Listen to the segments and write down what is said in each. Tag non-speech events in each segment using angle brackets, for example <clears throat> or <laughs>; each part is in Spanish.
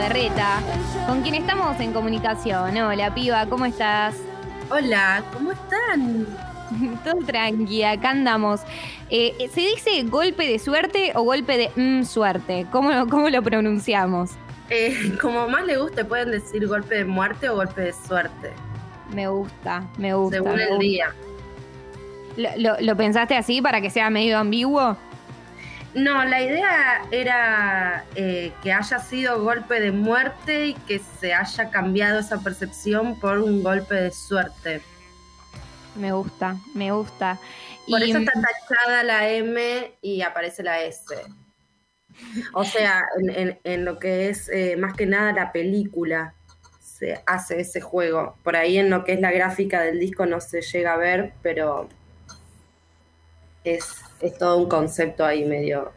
Berreta, con quien estamos en comunicación. Hola, piba, ¿cómo estás? Hola, ¿cómo están? <laughs> Todo tranqui, acá andamos. Eh, ¿Se dice golpe de suerte o golpe de mm, suerte? ¿Cómo, ¿Cómo lo pronunciamos? Eh, como más le guste, pueden decir golpe de muerte o golpe de suerte. Me gusta, me gusta. Según me el gusta. día. ¿Lo, lo- lo pensaste así para que sea medio ambiguo? No, la idea era eh, que haya sido golpe de muerte y que se haya cambiado esa percepción por un golpe de suerte. Me gusta, me gusta. Por Y- eso está tachada la M y aparece la S. O sea, en, en- en lo que es eh, más que nada la película se hace ese juego. Por ahí en lo que es la gráfica del disco no se llega a ver, pero es, es todo un concepto ahí medio.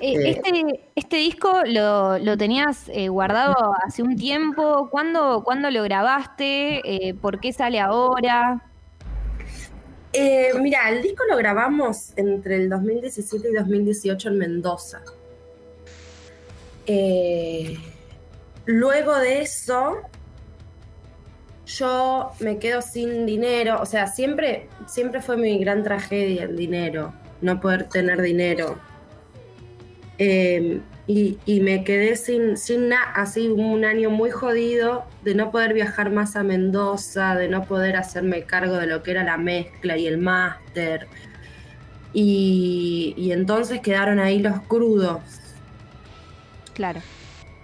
Eh, Eh. este, este disco lo, lo tenías eh, guardado hace un tiempo. ¿Cuándo, cuándo lo grabaste? Eh, ¿Por qué sale ahora? Eh, mira, el disco lo grabamos entre el 2017 y 2018 en Mendoza. Luego de eso, yo me quedo sin dinero. O sea, siempre, siempre fue mi gran tragedia el dinero, no poder tener dinero. Eh, y, y me quedé sin, sin nada, así un año muy jodido de no poder viajar más a Mendoza, de no poder hacerme cargo de lo que era la mezcla y el máster. Y, y entonces quedaron ahí los crudos. Claro.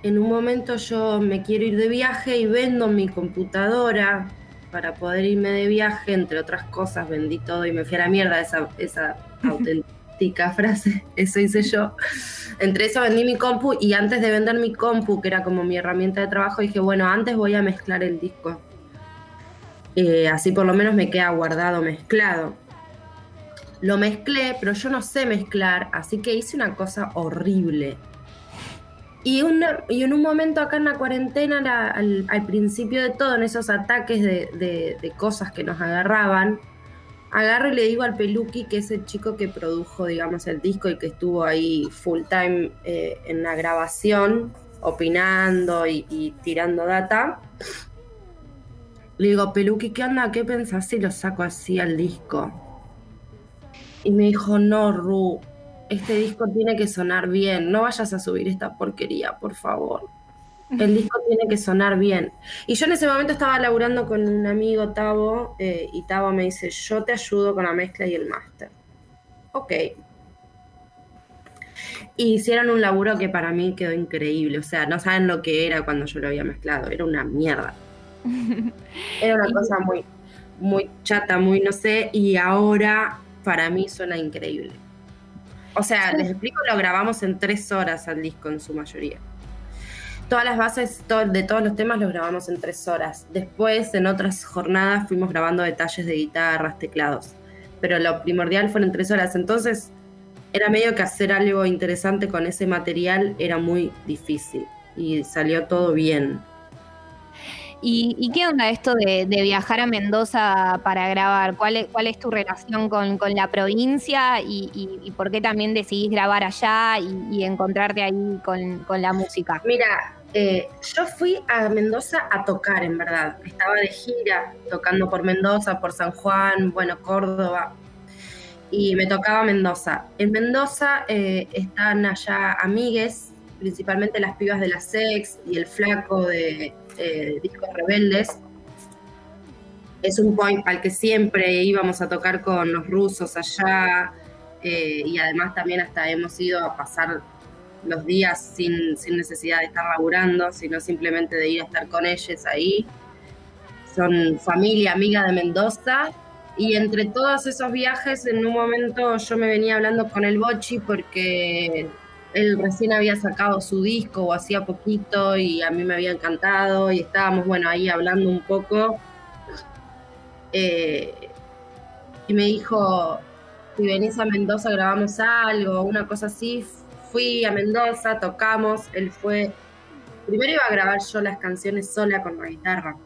En un momento yo me quiero ir de viaje y vendo mi computadora para poder irme de viaje, entre otras cosas, vendí todo y me fui a la mierda esa, esa <laughs> auténtica frase, eso hice yo. Entre eso vendí mi compu y antes de vender mi compu, que era como mi herramienta de trabajo, dije, bueno, antes voy a mezclar el disco. Eh, así por lo menos me queda guardado, mezclado. Lo mezclé, pero yo no sé mezclar, así que hice una cosa horrible. Y, una- y en un momento acá en la cuarentena, al, principio de todo, en esos ataques de cosas que nos agarraban, agarro y le digo al Peluqui, que es el chico que produjo, digamos, el disco y que estuvo ahí full time eh, en la grabación, opinando y, y tirando data. Le digo, Peluqui, ¿qué onda? ¿Qué pensás si lo saco así al disco? Y me dijo, no, Ru, este disco tiene que sonar bien, no vayas a subir esta porquería, por favor. El disco tiene que sonar bien. Y yo en ese momento estaba laburando con un amigo, Tavo, eh, y Tavo me dice, yo te ayudo con la mezcla y el máster. Ok. Y hicieron un laburo que para mí quedó increíble. O sea, no saben lo que era cuando yo lo había mezclado. Era una mierda. <laughs> Era una cosa muy, muy chata, muy no sé, y ahora para mí suena increíble. O sea, les explico, lo grabamos en tres horas al disco en su mayoría. Todas las bases to- de todos los temas los grabamos en tres horas. Después, en otras jornadas, fuimos grabando detalles de guitarras, teclados. Pero lo primordial fueron tres horas. Entonces, era medio que hacer algo interesante con ese material era muy difícil. Y salió todo bien. ¿Y, qué onda esto de, viajar a Mendoza para grabar? ¿Cuál es, tu relación con, la provincia y, por qué también decidís grabar allá y, encontrarte ahí con, con la música? Mira, eh, yo fui a Mendoza a tocar, en verdad. Estaba de gira, tocando por Mendoza, por San Juan, bueno, Córdoba. Y me tocaba Mendoza. En Mendoza eh, están allá amigues, principalmente las pibas de la Sex y el flaco de eh, Discos Rebeldes. Es un point al que siempre íbamos a tocar con los rusos allá. eh, y además también hasta hemos ido a pasar los días sin, sin necesidad de estar laburando, sino simplemente de ir a estar con ellos ahí. Son familia, amiga de Mendoza. Y entre todos esos viajes, en un momento yo me venía hablando con el Bochi porque él recién había sacado su disco o hacía poquito y a mí me había encantado y estábamos, bueno, ahí hablando un poco. Eh, y me dijo, si venís a Mendoza grabamos algo, una cosa así. Fui a Mendoza, tocamos, él fue... Primero iba a grabar yo las canciones sola con la guitarra.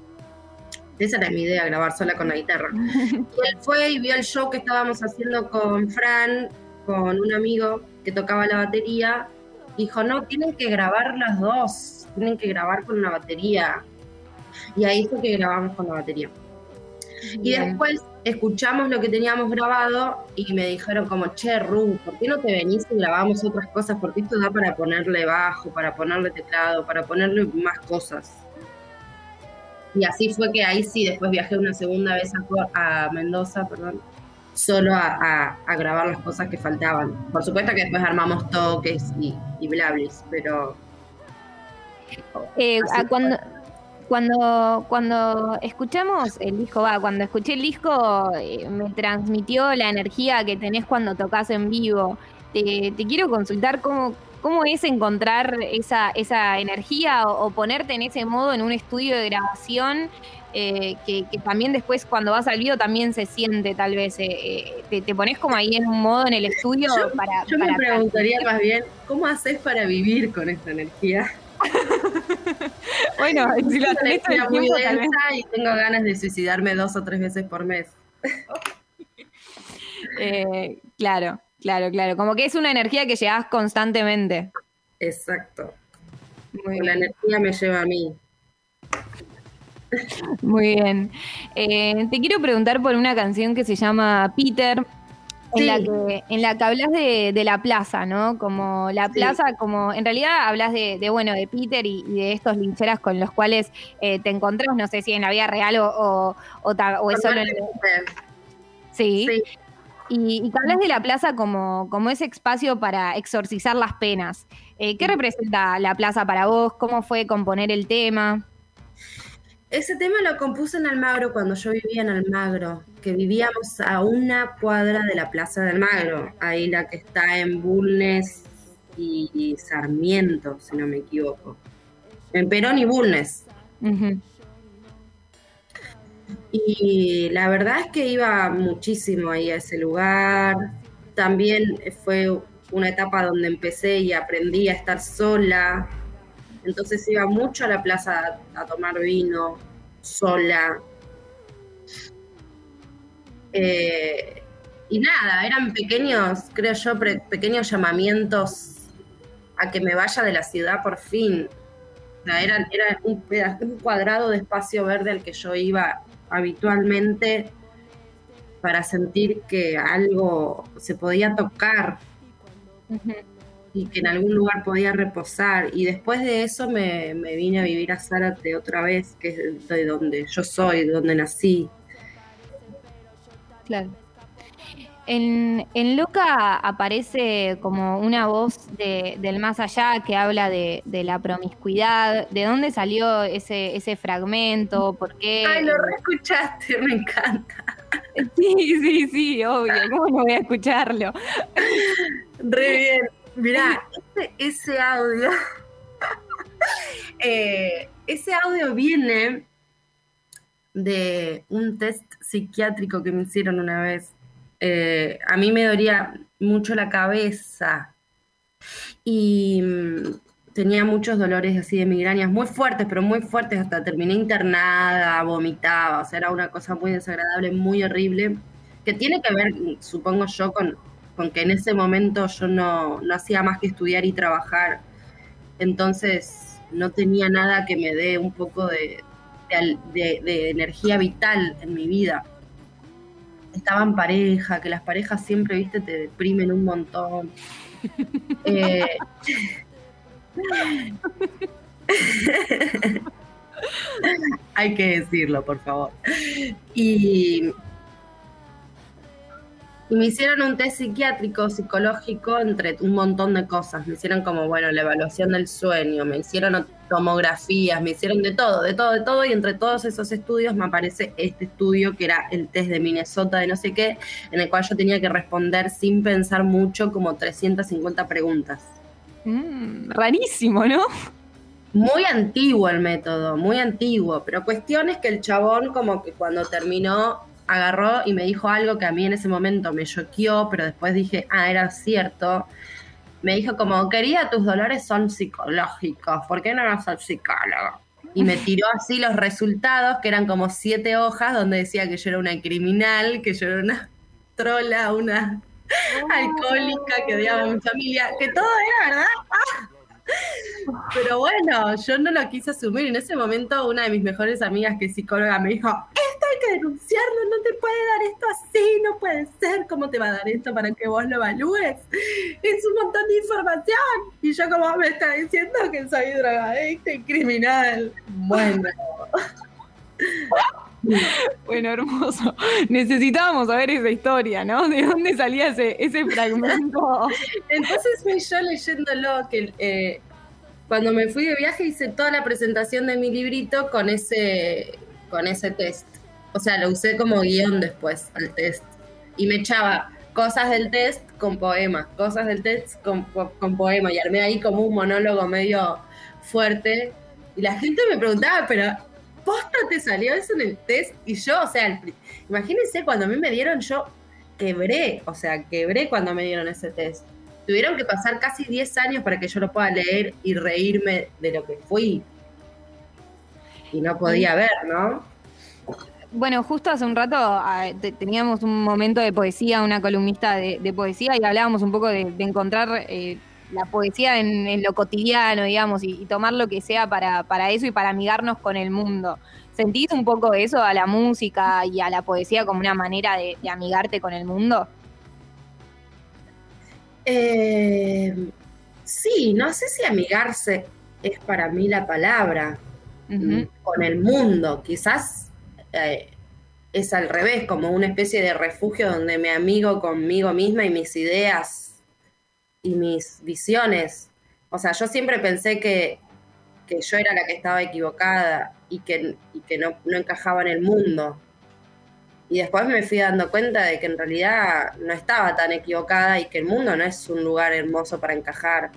Esa era mi idea, grabar sola con la guitarra. <laughs> Y él fue y vio el show que estábamos haciendo con Fran, con un amigo que tocaba la batería, dijo, no, tienen que grabar las dos, tienen que grabar con una batería. Y ahí fue que grabamos con la batería. Y después escuchamos lo que teníamos grabado y me dijeron como, che, Ru, ¿por qué no te venís y grabamos otras cosas? Porque esto da para ponerle bajo, para ponerle teclado, para ponerle más cosas. Y así fue que ahí sí, después viajé una segunda vez a, a Mendoza, perdón, solo a, grabar las cosas que faltaban. Por supuesto que después armamos toques y, y blablis, pero... Eh, cuando, cuando, cuando escuchamos el disco, va, cuando escuché el disco eh, me transmitió la energía que tenés cuando tocas en vivo. Te, quiero consultar cómo, cómo es encontrar esa, esa energía o, ponerte en ese modo en un estudio de grabación eh, que, también después cuando vas al vivo también se siente tal vez. Eh, te, pones como ahí en un modo en el estudio para... Yo me preguntaría más bien, ¿cómo haces para vivir con esta energía? <laughs> bueno, si la tenés muy densa y tengo ganas de suicidarme dos o tres veces por mes. <laughs> Eh, claro, claro, claro. Como que es una energía que llevas constantemente. Exacto. la energía me lleva a mí. Muy bien. Eh, te quiero preguntar por una canción que se llama Peter, en, la que, en la que hablas de, la plaza, ¿no? Como la plaza, como en realidad hablas de, bueno, de Peter y, de estos lincheras con los cuales eh, te encontrás, no sé si en la vida real o, o, es solo en Sí. Y, y, que hablas de la plaza como, como ese espacio para exorcizar las penas. Eh, ¿Qué representa la plaza para vos? ¿Cómo fue componer el tema? Ese tema lo compuse en Almagro cuando yo vivía en Almagro, que vivíamos a una cuadra de la Plaza de Almagro, ahí la que está en Bulnes y, Sarmiento, si no me equivoco. En Perón y Bulnes. Y la verdad es que iba muchísimo ahí a ese lugar. También fue una etapa donde empecé y aprendí a estar sola, entonces iba mucho a la plaza a, tomar vino, sola. Eh, y nada, eran pequeños, creo yo, pequeños llamamientos a que me vaya de la ciudad por fin. O sea, era, un, un cuadrado de espacio verde al que yo iba habitualmente para sentir que algo se podía tocar y que en algún lugar podía reposar. Y después de eso me, vine a vivir a Zárate otra vez, que es de donde yo soy, de donde nací. Claro. En, en Loca aparece como una voz del más allá que habla de, la promiscuidad. ¿De dónde salió ese, ese fragmento? ¿Por qué? Ay, lo reescuchaste, me encanta. Sí, sí, sí, obvio. ¿Cómo no voy a escucharlo? Re bien. Mirá, ese, audio, <laughs> eh, ese audio viene de un test psiquiátrico que me hicieron una vez. Eh, a mí me dolía mucho la cabeza y mm, tenía muchos dolores así de migrañas muy fuertes, pero muy fuertes, hasta terminé internada, vomitaba, o sea, era una cosa muy desagradable, muy horrible, que tiene que ver, supongo yo, con con que en ese momento yo no, hacía más que estudiar y trabajar, entonces no tenía nada que me dé un poco de, energía vital en mi vida. Estaba en pareja, que las parejas siempre, viste, te deprimen un montón. <laughs> Eh, <laughs> <laughs> hay que decirlo, por favor. Y y me hicieron un test psiquiátrico, psicológico, entre un montón de cosas. Me hicieron como, bueno, la evaluación del sueño, me hicieron tomografías, me hicieron de todo, de todo, de todo. Y entre todos esos estudios me aparece este estudio que era el test de Minnesota de no sé qué, en el cual yo tenía que responder sin pensar mucho como 350 preguntas. Mm, rarísimo, ¿no? Muy antiguo el método, muy antiguo, pero cuestión es que el chabón como que cuando terminó agarró y me dijo algo que a mí en ese momento me choqueó, pero después dije, ah, era cierto. Me dijo como, quería, tus dolores son psicológicos, ¿por qué no eres el psicólogo? Y me tiró así los resultados, que eran como siete hojas, donde decía que yo era una criminal, que yo era una trola, una alcohólica, que odiaba a mi familia, que todo era verdad. ¡Ah! Pero bueno, yo no lo quise asumir. En ese momento, una de mis mejores amigas, que es psicóloga, me dijo: Esto hay que denunciarlo, no te puede dar esto así, no puede ser. ¿Cómo te va a dar esto para que vos lo evalúes? Es un montón de información. Y yo, como me está diciendo que soy drogadicta y criminal. Bueno. <laughs> <laughs> Bueno, hermoso. Necesitábamos saber esa historia, ¿no? ¿De dónde salía ese, ese fragmento? <laughs> Entonces fui yo leyéndolo, que eh, cuando me fui de viaje hice toda la presentación de mi librito con ese, con ese test. O sea, lo usé como guion después al test. Y me echaba cosas del test con poemas, cosas del test con, con poema. Y armé ahí como un monólogo medio fuerte. Y la gente me preguntaba, pero posta te salió eso en el test y yo, o sea, imagínense cuando a mí me dieron, yo quebré, o sea, quebré cuando me dieron ese test. Tuvieron que pasar casi 10 años para que yo lo pueda leer y reírme de lo que fui. Y no podía ver, ¿no? Bueno, justo hace un rato ah, teníamos un momento de poesía, una columnista de, poesía, y hablábamos un poco de, encontrar eh, la poesía en, lo cotidiano, digamos, y, tomar lo que sea para, para, eso y para amigarnos con el mundo. ¿Sentís un poco eso a la música y a la poesía como una manera de, amigarte con el mundo? Eh, sí, no sé si amigarse es para mí la palabra mm, con el mundo. Quizás eh, es al revés, como una especie de refugio donde me amigo conmigo misma y mis ideas y mis visiones. O sea, yo siempre pensé que, yo era la que estaba equivocada y que, que no, encajaba en el mundo. Y después me fui dando cuenta de que en realidad no estaba tan equivocada y que el mundo no es un lugar hermoso para encajar.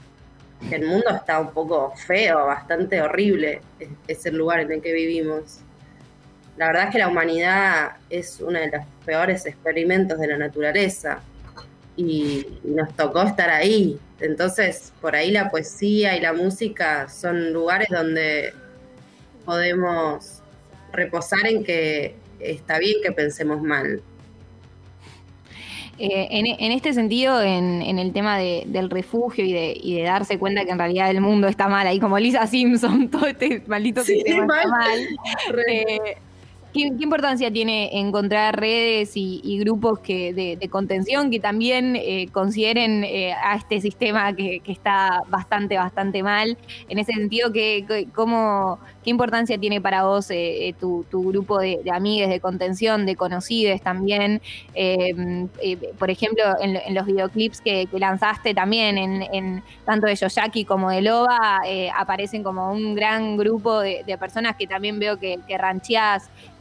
Que el mundo está un poco feo, bastante horrible, es el lugar en el que vivimos. La verdad es que la humanidad es uno de los peores experimentos de la naturaleza y nos tocó estar ahí. Entonces, por ahí la poesía y la música son lugares donde podemos reposar en que está bien que pensemos mal. Eh, en, este sentido, en, el tema del refugio y de, darse cuenta que en realidad el mundo está mal, ahí como Lisa Simpson, <laughs> todo este maldito sistema está mal. ¿Qué, importancia tiene encontrar redes y, grupos que, de, contención que también eh, consideren eh, a este sistema que, está bastante, bastante mal? En ese sentido, ¿qué, cómo, ¿qué importancia tiene para vos eh, tu, grupo de, de de contención, de conocidos también? por ejemplo, en, los videoclips que, lanzaste también, en, tanto de Yoyaki como de Loba, aparecen como un gran grupo de, personas que también veo que, que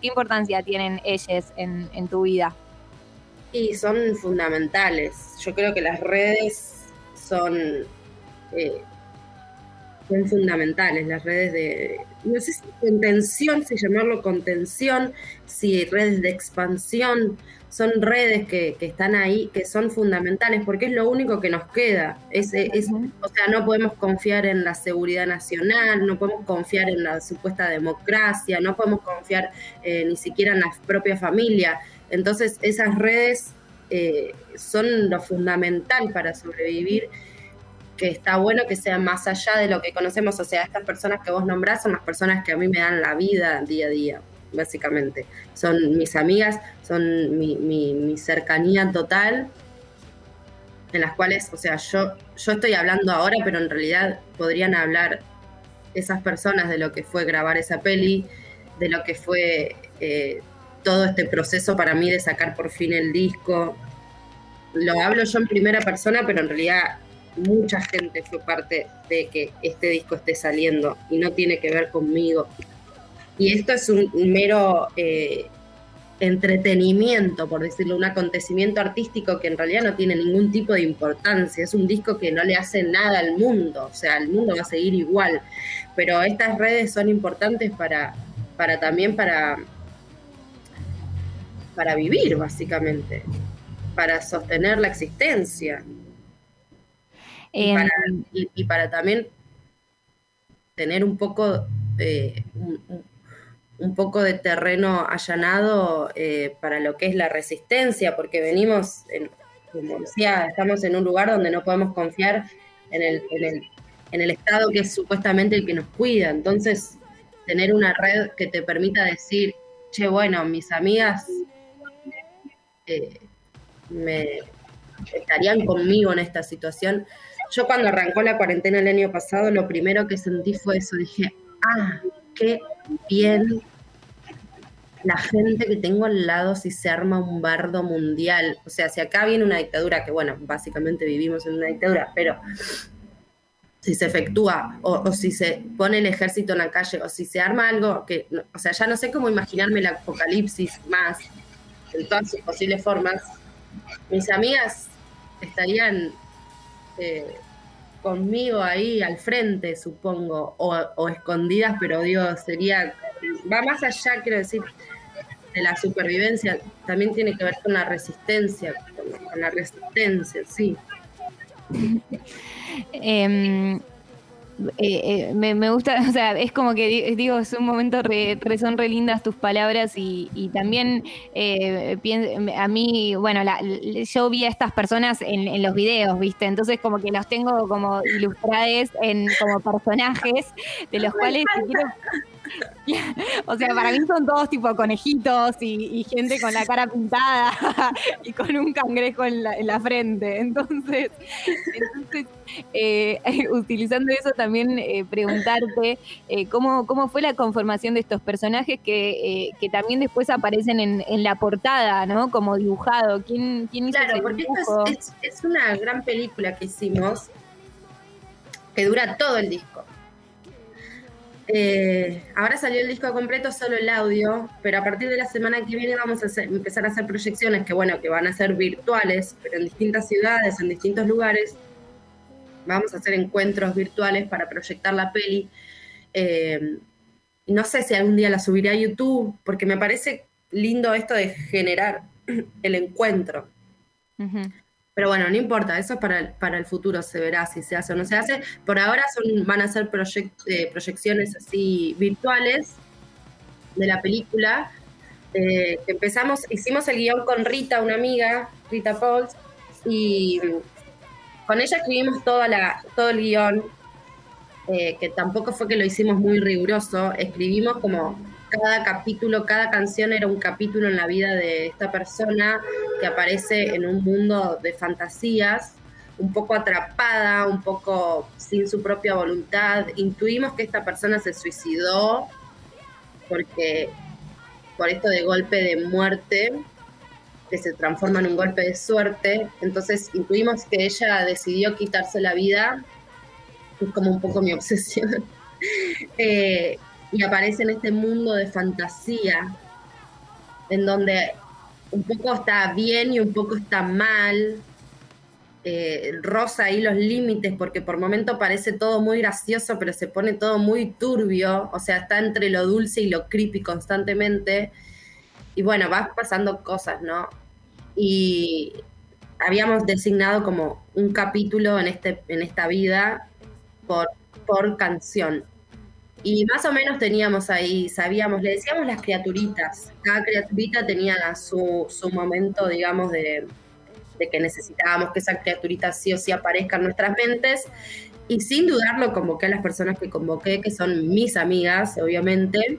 ¿Qué importancia tienen ellas en, tu vida? Y son fundamentales. Yo creo que las redes son, eh, son fundamentales, las redes de, no sé si contención, si llamarlo contención, si redes de expansión, son redes que, están ahí, que son fundamentales, porque es lo único que nos queda. Es, O sea, no podemos confiar en la seguridad nacional, no podemos confiar en la supuesta democracia, no podemos confiar eh, ni siquiera en la propia familia. Entonces, esas redes eh, son lo fundamental para sobrevivir que está bueno que sea más allá de lo que conocemos, o sea, estas personas que vos nombrás son las personas que a mí me dan la vida día a día básicamente. Son mis amigas, son mi, cercanía total, en las cuales, o sea, yo, estoy hablando ahora, pero en realidad podrían hablar esas personas de lo que fue grabar esa peli, de lo que fue eh, todo este proceso para mí de sacar por fin el disco. Lo hablo yo en primera persona, pero en realidad mucha gente fue parte de que este disco esté saliendo y no tiene que ver conmigo, y esto es un, mero eh, entretenimiento, por decirlo, un acontecimiento artístico que en realidad no tiene ningún tipo de importancia. Es un disco que no le hace nada al mundo, o sea, el mundo va a seguir igual. Pero estas redes son importantes para, para también para, para vivir, básicamente, para sostener la existencia. y, para, también tener un poco eh, un poco de terreno allanado eh, para lo que es la resistencia, porque venimos como decía, estamos en un lugar donde no podemos confiar en el, en el, en el Estado que es supuestamente el que nos cuida. Entonces, tener una red que te permita decir, che, bueno, mis amigas eh, me estarían conmigo en esta situación. Yo cuando arrancó la cuarentena el año pasado, lo primero que sentí fue eso, dije, ah, qué bien la gente que tengo al lado si se arma un bardo mundial. O sea, si acá viene una dictadura, que bueno, básicamente vivimos en una dictadura, pero si se efectúa o, si se pone el ejército en la calle o si se arma algo que, o sea, ya no sé cómo imaginarme el apocalipsis más en todas sus posibles formas, mis amigas estarían eh, conmigo ahí al frente, supongo, o, escondidas, pero digo, sería, va más allá, quiero decir, de la supervivencia, también tiene que ver con la resistencia, con la resistencia, sí. Em, eh, eh, me, gusta, <laughs> o sea, es como que digo, es un momento, re, son re lindas tus palabras y, también eh, a mí, bueno, yo vi a estas personas en, los videos, ¿viste? Entonces como que los tengo como ilustrados en como personajes de los cuales <laughs> o sea, para mí son todos tipo conejitos y, gente con la cara pintada <laughs> y con un cangrejo en la, frente. Entonces, eh, <laughs> utilizando eso también eh, preguntarte eh, ¿cómo, cómo fue la conformación de estos personajes que, también después aparecen en, la portada, ¿no? Como dibujado. ¿Quién, quién hizo Claro, porque es, es una gran película que hicimos que dura todo el disco. Eh, ahora salió el disco completo, solo el audio, pero a partir de la semana que viene vamos a empezar a hacer proyecciones que, bueno, que van a ser virtuales, pero en distintas ciudades, en distintos lugares. Vamos a hacer encuentros virtuales para proyectar la peli. Eh, no sé si algún día la subiré a YouTube, porque me parece lindo esto de generar el encuentro. Pero bueno, no importa, eso es para el, para el futuro, se verá si se hace o no se hace. Por ahora son, van a ser eh, proyecciones así virtuales de la película. Eh, empezamos, hicimos el guion con Rita, una amiga, Rita Pauls, y con ella escribimos toda la, todo el guion, eh, que tampoco fue que lo hicimos muy riguroso, escribimos como cada capítulo, cada canción era un capítulo en la vida de esta persona que aparece en un mundo de fantasías, un poco atrapada, un poco sin su propia voluntad. Intuimos que esta persona se suicidó porque por esto de golpe de muerte, que se transforma en un golpe de suerte. Entonces intuimos que ella decidió quitarse la vida, es como un poco mi obsesión. <laughs> eh, y aparece en este mundo de fantasía, en donde un poco está bien y un poco está mal, eh, rosa ahí los límites, porque por momento parece todo muy gracioso, pero se pone todo muy turbio, o sea, está entre lo dulce y lo creepy constantemente. Y bueno, vas pasando cosas, ¿no? Y habíamos designado como un capítulo en, este, en esta vida por, por canción. Y más o menos teníamos ahí, sabíamos, le decíamos las criaturitas. Cada criaturita tenía su, su momento, digamos, de, que necesitábamos que esa criaturita sí o sí aparezca en nuestras mentes. Y sin dudarlo convoqué a las personas que convoqué, que son mis amigas, obviamente.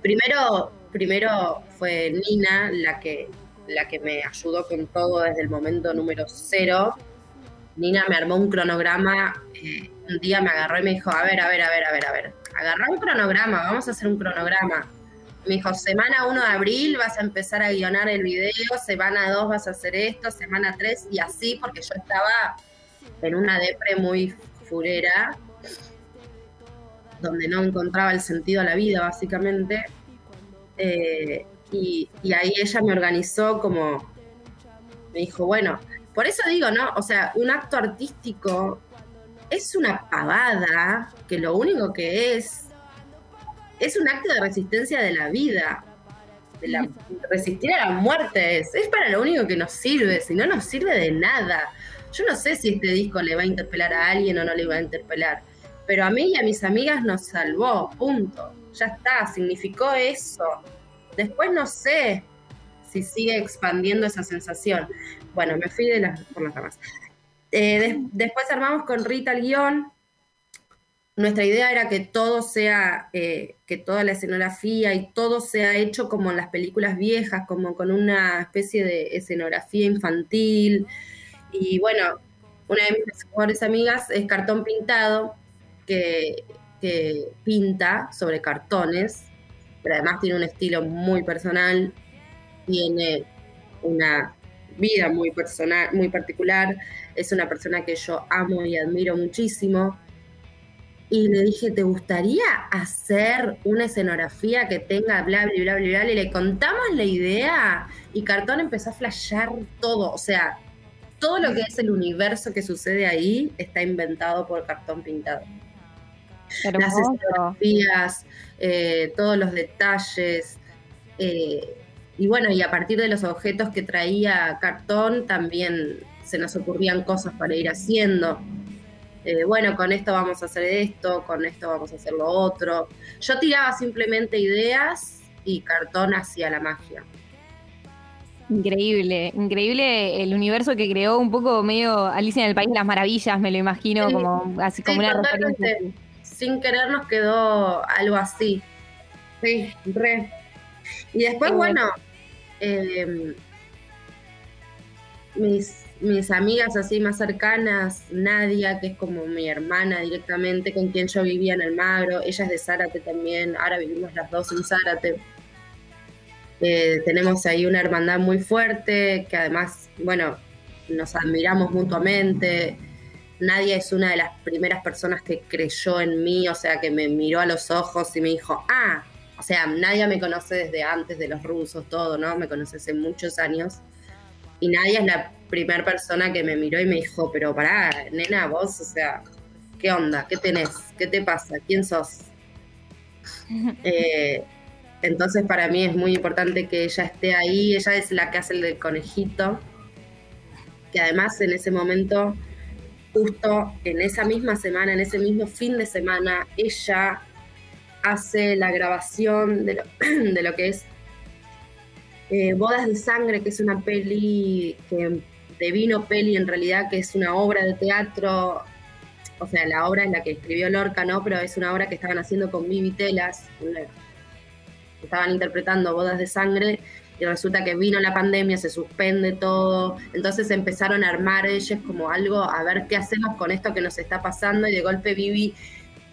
Primero, primero fue Nina la que, la que me ayudó con todo desde el momento número cero. Nina me armó un cronograma. Eh, un día me agarró y me dijo, a ver, a ver, a ver, a ver, a ver, agarrá un cronograma, vamos a hacer un cronograma. Me dijo, semana 1 de abril vas a empezar a guionar el video, semana 2 vas a hacer esto, semana 3 y así, porque yo estaba en una depre muy furera, donde no encontraba el sentido a la vida, básicamente. Eh, y, y ahí ella me organizó como, me dijo, bueno, por eso digo, ¿no? O sea, un acto artístico es una pavada que lo único que es es un acto de resistencia de la vida. De resistir a la muerte es, es para lo único que nos sirve, si no nos sirve de nada. Yo no sé si este disco le va a interpelar a alguien o no le va a interpelar, pero a mí y a mis amigas nos salvó, punto. Ya está, significó eso. Después no sé si sigue expandiendo esa sensación, bueno, me fui de las, por las ramas. Eh, después armamos con Rita el guion. Nuestra idea era que todo sea, eh, que toda la escenografía y todo sea hecho como en las películas viejas, como con una especie de escenografía infantil. Y bueno, una de mis mejores amigas es Cartón Pintado, que, que pinta sobre cartones, pero además tiene un estilo muy personal, tiene una vida muy personal, muy particular, es una persona que yo amo y admiro muchísimo. Y le dije, ¿te gustaría hacer una escenografía que tenga bla, bla, bla, bla, bla? Y le contamos la idea y Cartón empezó a flashear todo. O sea, todo lo que es el universo que sucede ahí está inventado por Cartón Pintado. Las escenografías, eh, todos los detalles. Eh, y bueno, y a partir de los objetos que traía cartón también se nos ocurrían cosas para ir haciendo. Eh, bueno, con esto vamos a hacer esto, con esto vamos a hacer lo otro. Yo tiraba simplemente ideas y cartón hacía la magia. Increíble, increíble el universo que creó un poco medio Alicia en el País de las Maravillas, me lo imagino como así como una referencia. Sin querer nos quedó algo así. Sí, re. Y después, bueno, em, mis, mis amigas así más cercanas, Nadia, que es como mi hermana directamente, con quien yo vivía en el Magro, ella es de Zárate también, ahora vivimos las dos en Zárate. Eh, tenemos ahí una hermandad muy fuerte, que además, bueno, nos admiramos mutuamente. Nadia es una de las primeras personas que creyó en mí, o sea, que me miró a los ojos y me dijo, ah, sea, nadie me conoce desde antes de los rusos, todo, ¿no? Me conoce hace muchos años. Y nadie es la primera persona que me miró y me dijo, pero pará, nena, vos, o sea, ¿qué onda? ¿Qué tenés? ¿Qué te pasa? ¿Quién sos? <laughs> Eh, entonces para mí es muy importante que ella esté ahí. Ella es la que hace el del conejito. Que además en ese momento, justo en esa misma semana, en ese mismo fin de semana, ella hace la grabación <clears throat> de lo, que es eh, Bodas de Sangre, que es una peli que de vino peli en realidad, que es una obra de teatro, o sea, la obra es la que escribió Lorca, ¿no? Pero es una obra que estaban haciendo con Vivi Telas, estaban interpretando Bodas de Sangre, y resulta que vino la pandemia, se suspende todo, entonces empezaron a armar ellos como algo, a ver qué hacemos con esto que nos está pasando, y de golpe Vivi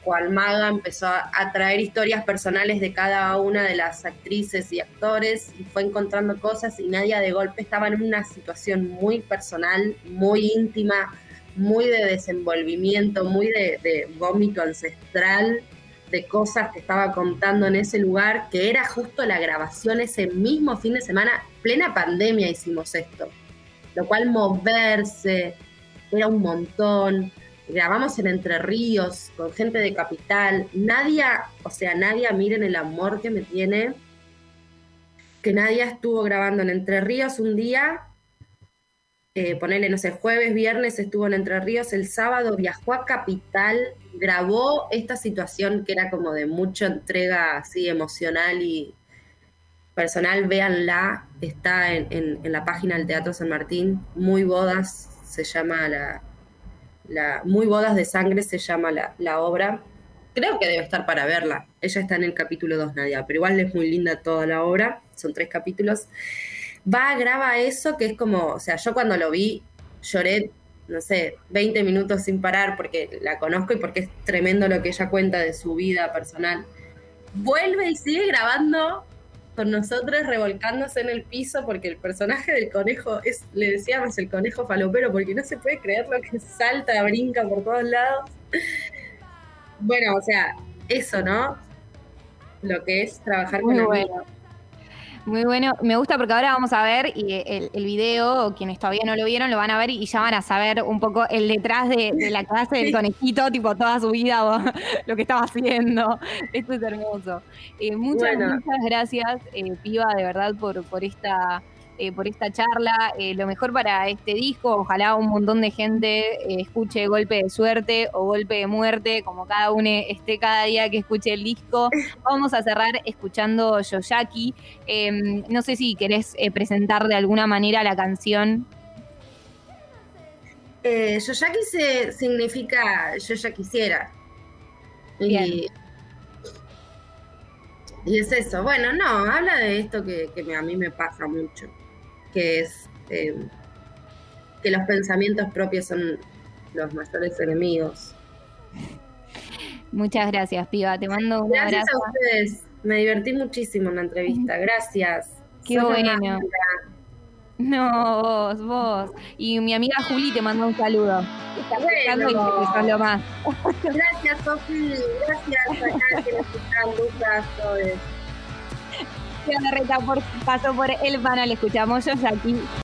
cual maga empezó a, traer historias personales de cada una de las actrices y actores y fue encontrando cosas y Nadia de golpe estaba en una situación muy personal, muy íntima, muy de desenvolvimiento, muy de, de vómito ancestral, de cosas que estaba contando en ese lugar, que era justo la grabación ese mismo fin de semana, plena pandemia hicimos esto, lo cual moverse era un montón grabamos en Entre Ríos con gente de Capital. Nadie, o sea, nadie, miren el amor que me tiene. Que nadie estuvo grabando en Entre Ríos un día, eh, ponerle, no sé, jueves, viernes estuvo en Entre Ríos, el sábado viajó a Capital, grabó esta situación que era como de mucha entrega así emocional y personal, véanla, está en la página del Teatro San Martín, muy bodas, se llama la, muy Bodas de Sangre se llama la, obra. Creo que debe estar para verla. Ella está en el capítulo 2, Nadia, pero igual es muy linda toda la obra. Son tres capítulos. Va, graba eso, que es como, o sea, yo cuando lo vi lloré, no sé, 20 minutos sin parar porque la conozco y porque es tremendo lo que ella cuenta de su vida personal. Vuelve y sigue grabando con nosotros revolcándose en el piso porque el personaje del conejo es, le decíamos el conejo falopero porque no se puede creer lo que salta, brinca por todos lados. Bueno, o sea, eso, ¿no? Lo que es trabajar con bueno. Muy bueno, me gusta porque ahora vamos a ver y el, el, video, quienes todavía no lo vieron, lo van a ver y ya van a saber un poco el detrás de, la clase del conejito, tipo toda su vida, <laughs> lo que estaba haciendo. Esto es hermoso. Eh, muchas, muchas gracias, eh, Piva, de verdad, por, por esta eh, por esta charla. Eh, lo mejor para este disco, ojalá un montón de gente eh, escuche Golpe de Suerte o Golpe de Muerte, como cada uno esté cada día que escuche el disco. <laughs> Vamos a cerrar escuchando Yoyaki. Em, no sé si querés presentar de alguna manera la canción. Eh, yo ya quise significa yo ya quisiera. Y, es eso. Bueno, no, habla de esto que, que me- a mí me pasa mucho, que es eh, que los pensamientos propios son los mayores enemigos. Muchas gracias, piba. Te mando un Gracias abrazo. a ustedes. Me divertí muchísimo en la entrevista. Gracias. Qué bueno. No, vos, vos. Y mi amiga Juli te mandó un saludo. Está Bueno. y más. Gracias, Sofi. Gracias acá que nos están Lucas, reta por, pasó por el panel. Escuchamos aquí.